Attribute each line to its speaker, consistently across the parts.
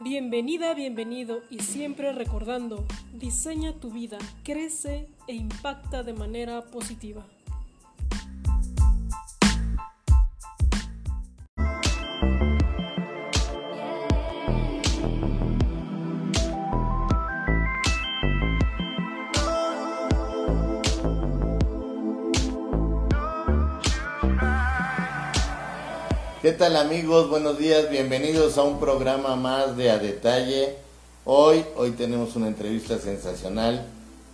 Speaker 1: Bienvenida, bienvenido y siempre recordando, diseña tu vida, crece e impacta de manera positiva.
Speaker 2: ¿Qué tal amigos? Buenos días, bienvenidos a un programa más de A Detalle. Hoy, hoy tenemos una entrevista sensacional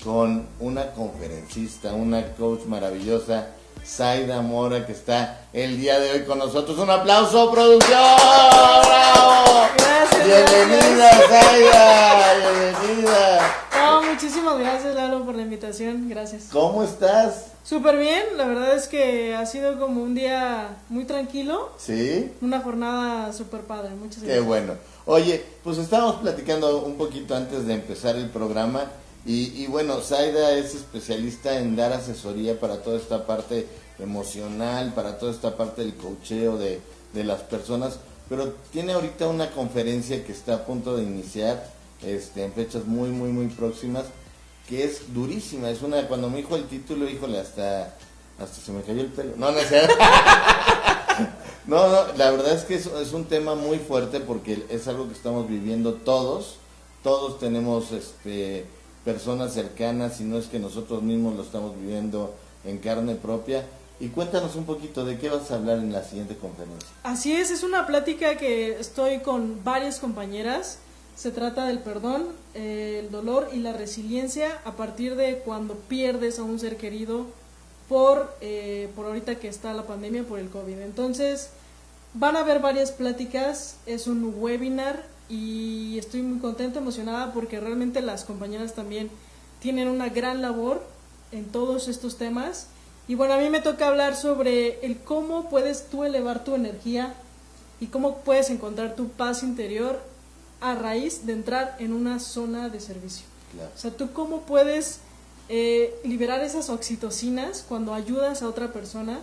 Speaker 2: con una conferencista, una coach maravillosa, Zaida Mora, que está el día de hoy con nosotros. Un aplauso, producción. ¡Bravo!
Speaker 1: Gracias,
Speaker 2: Bienvenida, Zaida. Bienvenida.
Speaker 1: Oh, muchísimas gracias Lalo por la invitación, gracias.
Speaker 2: ¿Cómo estás?
Speaker 1: Súper bien, la verdad es que ha sido como un día muy tranquilo,
Speaker 2: ¿Sí?
Speaker 1: una jornada súper padre, muchas
Speaker 2: Qué
Speaker 1: gracias.
Speaker 2: bueno. Oye, pues estábamos platicando un poquito antes de empezar el programa y, y bueno, Zaida es especialista en dar asesoría para toda esta parte emocional, para toda esta parte del cocheo de, de las personas, pero tiene ahorita una conferencia que está a punto de iniciar este, en fechas muy, muy, muy próximas, que es durísima. Es una, cuando me dijo el título, híjole, hasta, hasta se me cayó el pelo. No, no. No, la verdad es que es, es un tema muy fuerte porque es algo que estamos viviendo todos. Todos tenemos este, personas cercanas, y no es que nosotros mismos lo estamos viviendo en carne propia. Y cuéntanos un poquito de qué vas a hablar en la siguiente conferencia.
Speaker 1: Así es, es una plática que estoy con varias compañeras. Se trata del perdón, eh, el dolor y la resiliencia a partir de cuando pierdes a un ser querido por, eh, por ahorita que está la pandemia, por el COVID. Entonces, van a haber varias pláticas, es un webinar y estoy muy contenta, emocionada porque realmente las compañeras también tienen una gran labor en todos estos temas. Y bueno, a mí me toca hablar sobre el cómo puedes tú elevar tu energía y cómo puedes encontrar tu paz interior a raíz de entrar en una zona de servicio.
Speaker 2: Claro.
Speaker 1: O sea, tú cómo puedes eh, liberar esas oxitocinas cuando ayudas a otra persona.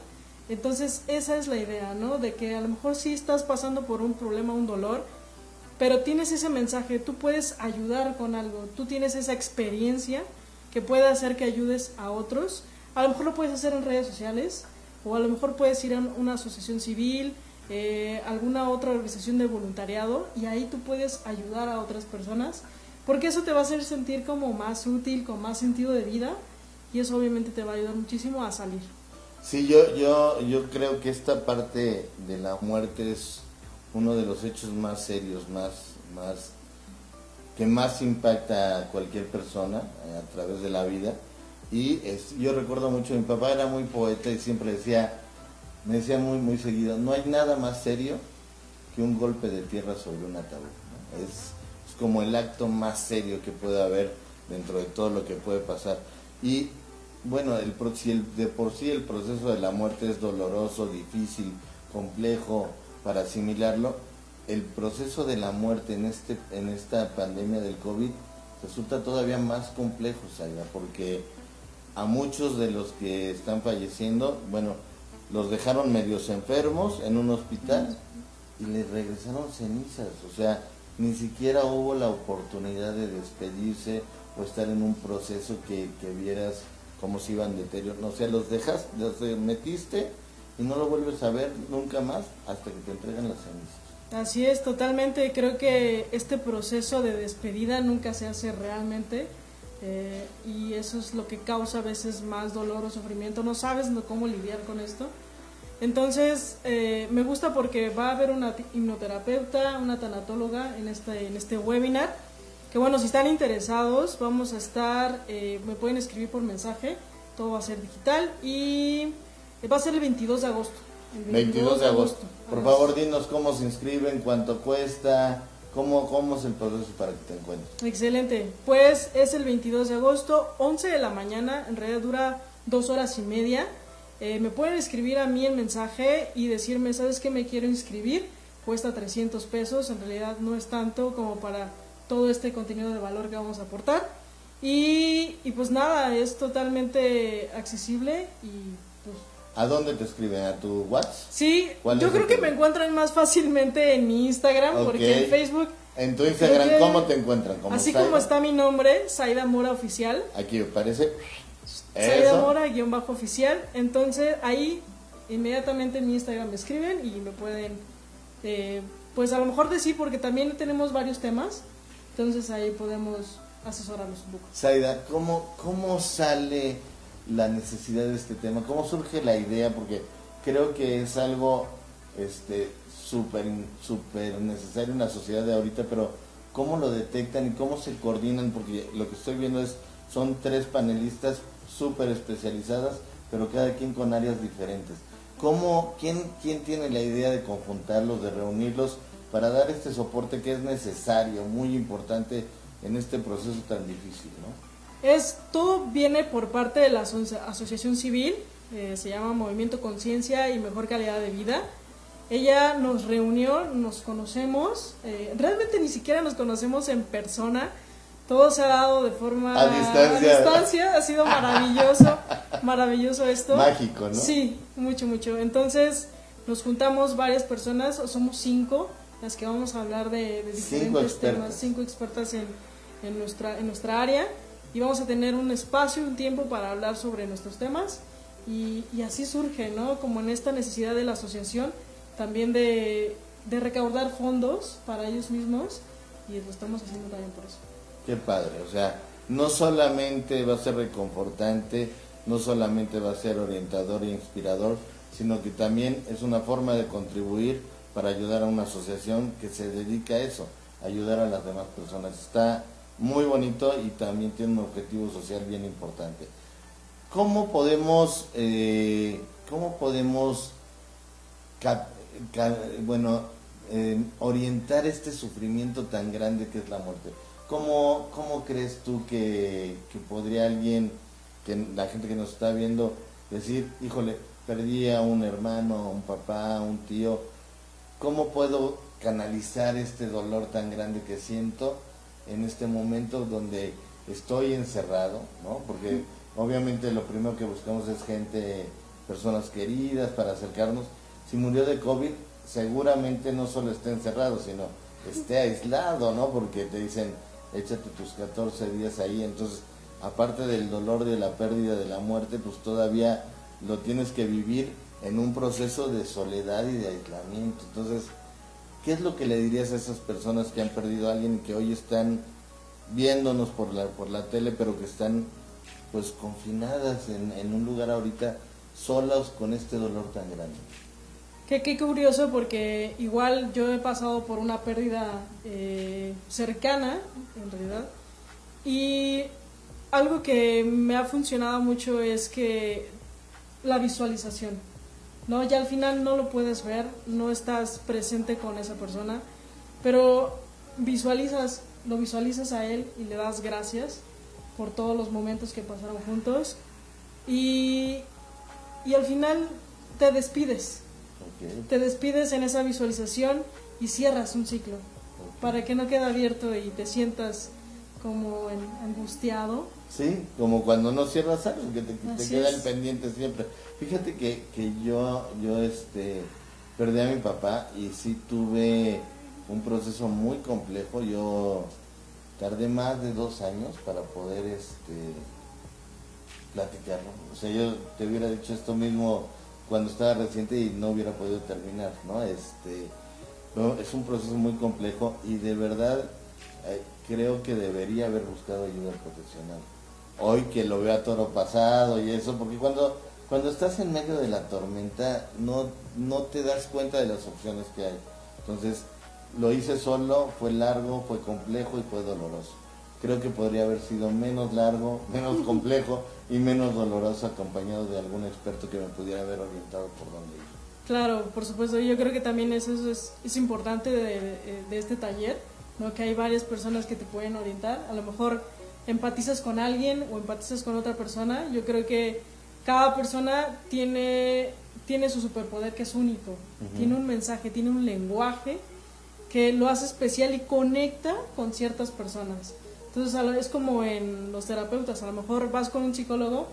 Speaker 1: Entonces, esa es la idea, ¿no? De que a lo mejor sí estás pasando por un problema, un dolor, pero tienes ese mensaje, tú puedes ayudar con algo, tú tienes esa experiencia que puede hacer que ayudes a otros. A lo mejor lo puedes hacer en redes sociales, o a lo mejor puedes ir a una asociación civil, eh, alguna otra organización de voluntariado, y ahí tú puedes ayudar a otras personas, porque eso te va a hacer sentir como más útil, con más sentido de vida, y eso obviamente te va a ayudar muchísimo a salir.
Speaker 2: Sí, yo, yo, yo creo que esta parte de la muerte es uno de los hechos más serios, más, más, que más impacta a cualquier persona eh, a través de la vida. Y es- yo recuerdo mucho, mi papá era muy poeta y siempre decía, me decía muy, muy seguido, no hay nada más serio que un golpe de tierra sobre un ataúd. Es, es como el acto más serio que puede haber dentro de todo lo que puede pasar. Y bueno, el, si el- de por sí el proceso de la muerte es doloroso, difícil, complejo para asimilarlo, el proceso de la muerte en, este, en esta pandemia del COVID resulta todavía más complejo, Zaida, porque a muchos de los que están falleciendo, bueno, los dejaron medios enfermos en un hospital y les regresaron cenizas, o sea, ni siquiera hubo la oportunidad de despedirse o estar en un proceso que, que vieras cómo se iban deteriorando, o sea, los dejas, los metiste y no lo vuelves a ver nunca más hasta que te entregan las cenizas.
Speaker 1: Así es, totalmente. Creo que este proceso de despedida nunca se hace realmente eh, y eso es lo que causa a veces más dolor o sufrimiento. No sabes cómo lidiar con esto. Entonces, eh, me gusta porque va a haber una hipnoterapeuta, una tanatóloga en este, en este webinar. Que bueno, si están interesados, vamos a estar, eh, me pueden escribir por mensaje, todo va a ser digital y va a ser el 22 de agosto. el
Speaker 2: 22 de agosto. Por
Speaker 1: Así
Speaker 2: favor, dinos cómo se inscriben, cuánto cuesta, cómo, cómo es el proceso para que te encuentres.
Speaker 1: Excelente. Pues es el 22 de agosto, 11 de la mañana. En realidad dura dos horas y media. Eh, me pueden escribir a mí el mensaje y decirme, ¿sabes qué me quiero inscribir? Cuesta 300 pesos. En realidad no es tanto como para todo este contenido de valor que vamos a aportar. Y, y pues nada, es totalmente accesible y pues
Speaker 2: ¿A dónde te escriben? ¿A tu WhatsApp?
Speaker 1: Sí,
Speaker 2: ¿Cuál
Speaker 1: yo creo que me encuentran más fácilmente en mi Instagram, porque en Facebook
Speaker 2: En tu Instagram,
Speaker 1: que-
Speaker 2: ¿cómo te encuentran? ¿Como
Speaker 1: Así como está mi nombre, Saida Mora Oficial.
Speaker 2: Aquí me parece.
Speaker 1: Saida. Mora guion bajo oficial. Entonces ahí inmediatamente en mi Instagram me escriben y me pueden, eh, pues a lo mejor decir, porque también tenemos varios temas. Entonces ahí podemos asesorarlos un poco.
Speaker 2: Zaida, ¿cómo, ¿cómo sale la necesidad de este tema? ¿Cómo surge la idea? Porque creo que es algo este súper súper necesario en la sociedad de ahorita, pero ¿cómo lo detectan y cómo se coordinan? Porque lo que estoy viendo es, son tres panelistas súper especializadas, pero cada quien con áreas diferentes. ¿Cómo, quién, ¿Quién tiene la idea de conjuntarlos, de reunirlos para dar este soporte que es necesario, muy importante en este proceso tan difícil, ¿no?
Speaker 1: Es, todo viene por parte de la aso- asociación civil, eh, se llama Movimiento Conciencia y Mejor Calidad de Vida. Ella nos reunió, nos conocemos, eh, realmente ni siquiera nos conocemos en persona, todo se ha dado de forma
Speaker 2: A distancia.
Speaker 1: a distancia, ha sido maravilloso, maravilloso esto.
Speaker 2: Mágico, ¿no?
Speaker 1: Sí, mucho, mucho. Entonces nos juntamos varias personas, o somos cinco, las que vamos a hablar de, diferentes temas, cinco expertas en, en, nuestra, en nuestra área y vamos a tener un espacio, un tiempo para hablar sobre nuestros temas y, y así surge, ¿no? Como en esta necesidad de la asociación, también de, de recaudar fondos para ellos mismos y lo estamos haciendo también por eso.
Speaker 2: Qué padre, o sea, no solamente va a ser reconfortante, no solamente va a ser orientador e inspirador, sino que también es una forma de contribuir para ayudar a una asociación que se dedica a eso, ayudar a las demás personas. Está muy bonito y también tiene un objetivo social bien importante. ¿Cómo podemos, eh, cómo podemos, bueno, eh, orientar este sufrimiento tan grande que es la muerte? ¿Cómo, cómo crees tú que, que podría alguien, que la gente que nos está viendo, decir, híjole, perdí a un hermano, a un papá, a un tío, ¿cómo puedo canalizar este dolor tan grande que siento en este momento donde estoy encerrado, ¿no? Porque obviamente lo primero que buscamos es gente, personas queridas para acercarnos. Si murió de COVID, seguramente no solo esté encerrado, sino esté aislado, ¿no? Porque te dicen, échate tus 14 días ahí, entonces, aparte del dolor de la pérdida, de la muerte, pues todavía lo tienes que vivir en un proceso de soledad y de aislamiento. Entonces, ¿qué es lo que le dirías a esas personas que han perdido a alguien y que hoy están viéndonos por la, por la tele, pero que están pues confinadas en, un lugar ahorita solas con este dolor tan grande?
Speaker 1: Qué, qué curioso porque igual yo he pasado por una pérdida eh, cercana, en realidad, y algo que me ha funcionado mucho es que la visualización, ¿no? Ya al final no lo puedes ver, no estás presente con esa persona, pero visualizas, lo visualizas a él y le das gracias por todos los momentos que pasaron juntos y, y al final te despides te despides en esa visualización y cierras un ciclo para que no quede abierto y te sientas como angustiado.
Speaker 2: Sí, como cuando no cierras algo, que te, te queda
Speaker 1: es.
Speaker 2: el pendiente siempre. Fíjate que, que yo, yo este, perdí a mi papá y sí tuve un proceso muy complejo. Yo tardé más de dos años para poder este, platicarlo. O sea, yo te hubiera dicho esto mismo cuando estaba reciente y no hubiera podido terminar, ¿no? Este, no, es un proceso muy complejo y de verdad eh, creo que debería haber buscado ayuda profesional. Hoy que lo veo a toro pasado y eso, porque cuando, cuando estás en medio de la tormenta no, no te das cuenta de las opciones que hay. Entonces, lo hice solo, fue largo, fue complejo y fue doloroso. Creo que podría haber sido menos largo, menos complejo y menos doloroso acompañado de algún experto que me pudiera haber orientado por dónde ir.
Speaker 1: Claro, por supuesto, yo creo que también eso es, es, importante de- de este taller, ¿no? que hay varias personas que te pueden orientar. A lo mejor empatizas con alguien o empatizas con otra persona. Yo creo que cada persona tiene, tiene su superpoder que es único, tiene un mensaje, tiene un lenguaje que lo hace especial y conecta con ciertas personas. Entonces es como en los terapeutas, a lo mejor vas con un psicólogo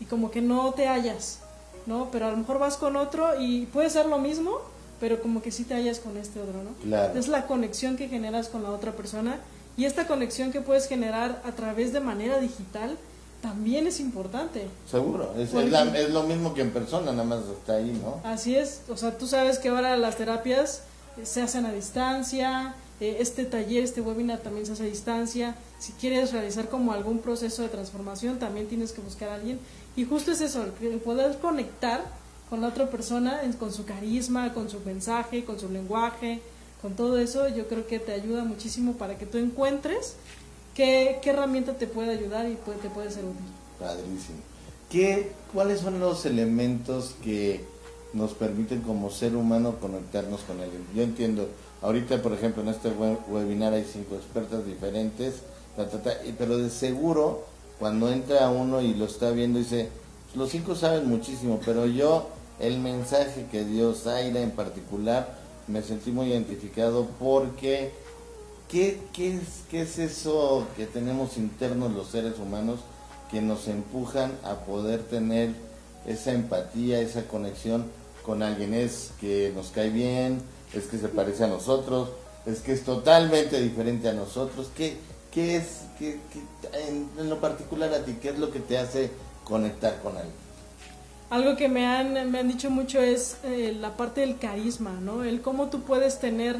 Speaker 1: y como que no te hallas, ¿no? Pero a lo mejor vas con otro y puede ser lo mismo, pero como que sí te hallas con este otro, ¿no?
Speaker 2: Claro.
Speaker 1: Es la conexión que generas con la otra persona y esta conexión que puedes generar a través de manera digital también es importante.
Speaker 2: Seguro, es,
Speaker 1: Porque-
Speaker 2: es la- es lo mismo que en persona, nada más está ahí, ¿no?
Speaker 1: Así es, o sea, tú sabes que ahora las terapias se hacen a distancia, eh, este taller, este webinar también se hace a distancia. Si quieres realizar como algún proceso de transformación, también tienes que buscar a alguien. Y justo es eso, el poder conectar con la otra persona, con su carisma, con su mensaje, con su lenguaje, con todo eso, yo creo que te ayuda muchísimo para que tú encuentres qué, qué herramienta te puede ayudar y puede- te puede ser útil.
Speaker 2: Padrísimo. ¿Qué, ¿Cuáles son los elementos que nos permiten como ser humano conectarnos con alguien? Yo entiendo, ahorita por ejemplo en este we- webinar hay cinco expertas diferentes, ta, ta, pero de seguro cuando entra uno y lo está viendo dice, los cinco saben muchísimo, pero yo el mensaje que dio Zaira en particular me sentí muy identificado porque ¿Qué, qué, es, ¿Qué es eso que tenemos internos los seres humanos que nos empujan a poder tener esa empatía, esa conexión con alguien? Es que nos cae bien, es que se parece a nosotros, es que es totalmente diferente a nosotros. ¿Qué, qué es, qué, qué- en, en lo particular a ti, qué es lo que te hace conectar con alguien?
Speaker 1: Algo que me han, me han dicho mucho es eh, la parte del carisma, ¿no? El cómo tú puedes tener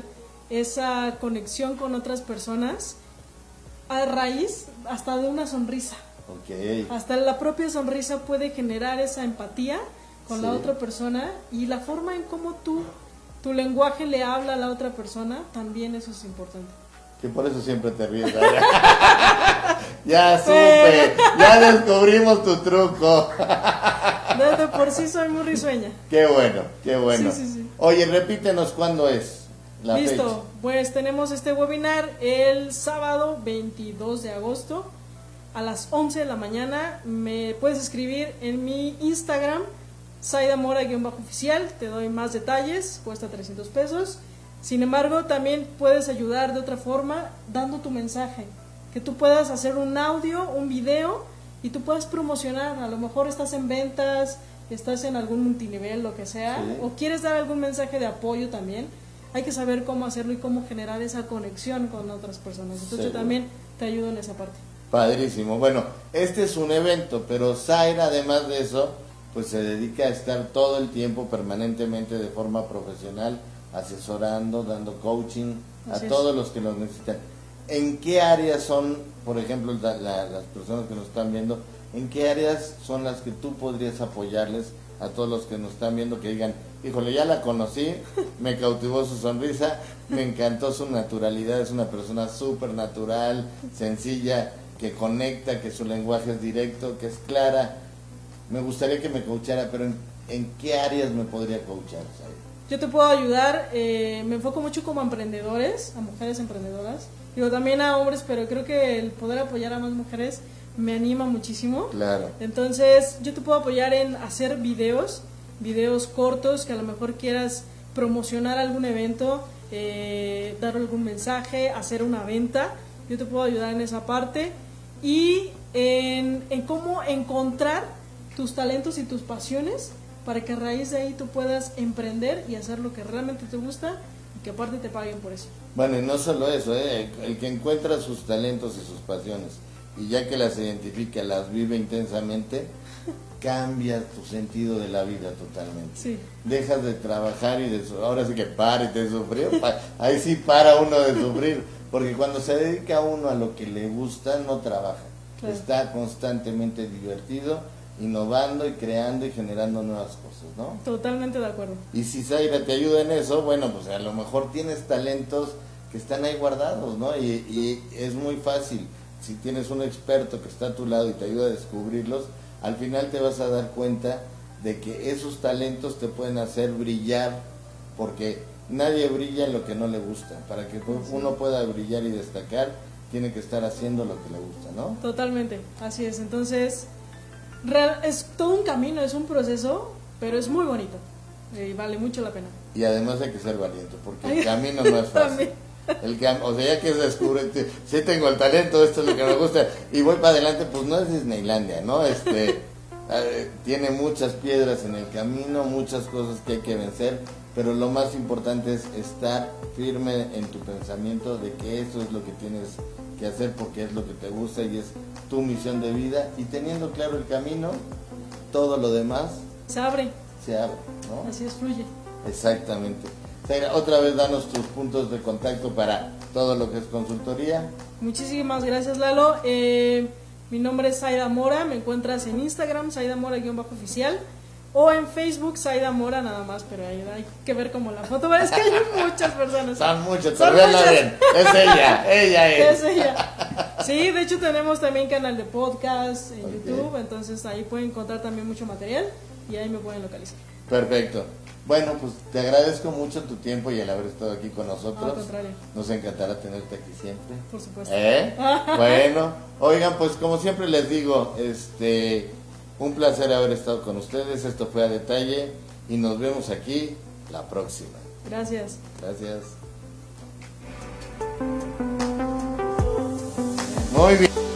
Speaker 1: esa conexión con otras personas a raíz hasta de una sonrisa.
Speaker 2: Ok,
Speaker 1: Hasta la propia sonrisa puede generar esa empatía con la
Speaker 2: Sí.
Speaker 1: otra persona y la forma en cómo tú, tu lenguaje le habla a la otra persona, también eso es importante.
Speaker 2: que por eso siempre te ríes. Ya supe, ya descubrimos tu truco.
Speaker 1: De, de por sí soy muy risueña.
Speaker 2: Qué bueno, qué bueno.
Speaker 1: Sí, sí, sí.
Speaker 2: Oye, repítenos cuándo es la
Speaker 1: Listo,
Speaker 2: fecha.
Speaker 1: pues tenemos este webinar el sábado 22 de agosto a las 11 de la mañana. Me puedes escribir en mi Instagram, Saida Mora-oficial, te doy más detalles, cuesta 300 pesos. Sin embargo, también puedes ayudar de otra forma dando tu mensaje, que tú puedas hacer un audio, un video y tú puedas promocionar. A lo mejor estás en ventas, estás en algún multinivel, lo que sea,
Speaker 2: Sí.
Speaker 1: o quieres dar algún mensaje de apoyo también. Hay que saber cómo hacerlo y cómo generar esa conexión con otras personas. Entonces yo también te ayudo en esa parte.
Speaker 2: Padrísimo. Bueno, este es un evento, pero Zaira, además de eso, pues se dedica a estar todo el tiempo, permanentemente, de forma profesional, asesorando, dando coaching a
Speaker 1: es.
Speaker 2: todos los que lo necesitan. ¿En qué áreas son, por ejemplo, la- la- las personas que nos están viendo, en qué áreas son las que tú podrías apoyarles a todos los que nos están viendo que digan, híjole, ya la conocí, me cautivó su sonrisa, me encantó su naturalidad, es una persona súper natural, sencilla, que conecta, que su lenguaje es directo, que es clara. Me gustaría que me coachara, pero ¿en, qué áreas me podría coachar? Zaira?
Speaker 1: Yo te puedo ayudar, eh, me enfoco mucho como a emprendedores, a mujeres emprendedoras. Digo también a hombres, pero creo que el poder apoyar a más mujeres me anima muchísimo.
Speaker 2: Claro.
Speaker 1: Entonces, yo te puedo apoyar en hacer videos, videos cortos que a lo mejor quieras promocionar algún evento, eh, dar algún mensaje, hacer una venta. Yo te puedo ayudar en esa parte y en, en cómo encontrar tus talentos y tus pasiones para que a raíz de ahí tú puedas emprender y hacer lo que realmente te gusta y que aparte te paguen por eso.
Speaker 2: Bueno, y no solo eso, ¿eh? el que encuentra sus talentos y sus pasiones y ya que las identifica, las vive intensamente, cambia tu sentido de la vida totalmente.
Speaker 1: Sí,
Speaker 2: Dejas de trabajar y de su- ahora sí que pare de sufrir, ahí sí para uno de sufrir, porque cuando se dedica uno a lo que le gusta no trabaja,
Speaker 1: Claro.
Speaker 2: está constantemente divertido, innovando y creando y generando nuevas cosas, ¿no?
Speaker 1: totalmente de acuerdo.
Speaker 2: Y si Zaira te ayuda en eso, bueno, pues a lo mejor tienes talentos que están ahí guardados, ¿no? Y, y es muy fácil. Si tienes un experto que está a tu lado y te ayuda a descubrirlos, al final te vas a dar cuenta de que esos talentos te pueden hacer brillar, porque nadie brilla en lo que no le gusta. Para que uno pueda brillar y destacar, tiene que estar haciendo lo que le gusta, ¿no?
Speaker 1: Totalmente, así es. Entonces, es todo un camino, es un proceso, pero es muy bonito eh, y vale mucho la pena.
Speaker 2: Y además hay que ser valiente, porque el camino no es fácil. El cam- o sea, ya que descubre, si tengo el talento, esto es lo que me gusta, y voy para adelante, pues no es Disneylandia, ¿no? Este, eh, tiene muchas piedras en el camino, muchas cosas que hay que vencer, pero lo más importante es estar firme en tu pensamiento de que eso es lo que tienes que hacer porque es lo que te gusta y es tu misión de vida y teniendo claro el camino, todo lo demás
Speaker 1: se abre.
Speaker 2: Se abre, ¿no?
Speaker 1: Así es, fluye.
Speaker 2: Exactamente. Otra vez danos tus puntos de contacto para todo lo que es consultoría.
Speaker 1: Muchísimas gracias Lalo. Eh, mi nombre es Saida Mora, me encuentras en Instagram, Saida Mora-oficial. O en Facebook, Saida Mora nada más, pero hay, hay que ver como la foto. Pero es que hay muchas personas.
Speaker 2: Son muchas, Son muchas. bien. Es ella, ella es.
Speaker 1: Es ella. Sí, de hecho tenemos también canal de podcast en YouTube, entonces ahí pueden encontrar también mucho material y ahí me pueden localizar.
Speaker 2: Perfecto. Bueno, pues te agradezco mucho tu tiempo y el haber estado aquí con nosotros.
Speaker 1: Al contrario.
Speaker 2: Nos encantará tenerte aquí siempre.
Speaker 1: Por supuesto.
Speaker 2: ¿Eh? bueno, oigan, pues como siempre les digo, este un placer haber estado con ustedes. Esto fue a detalle y nos vemos aquí la próxima.
Speaker 1: Gracias.
Speaker 2: Gracias. Muy bien.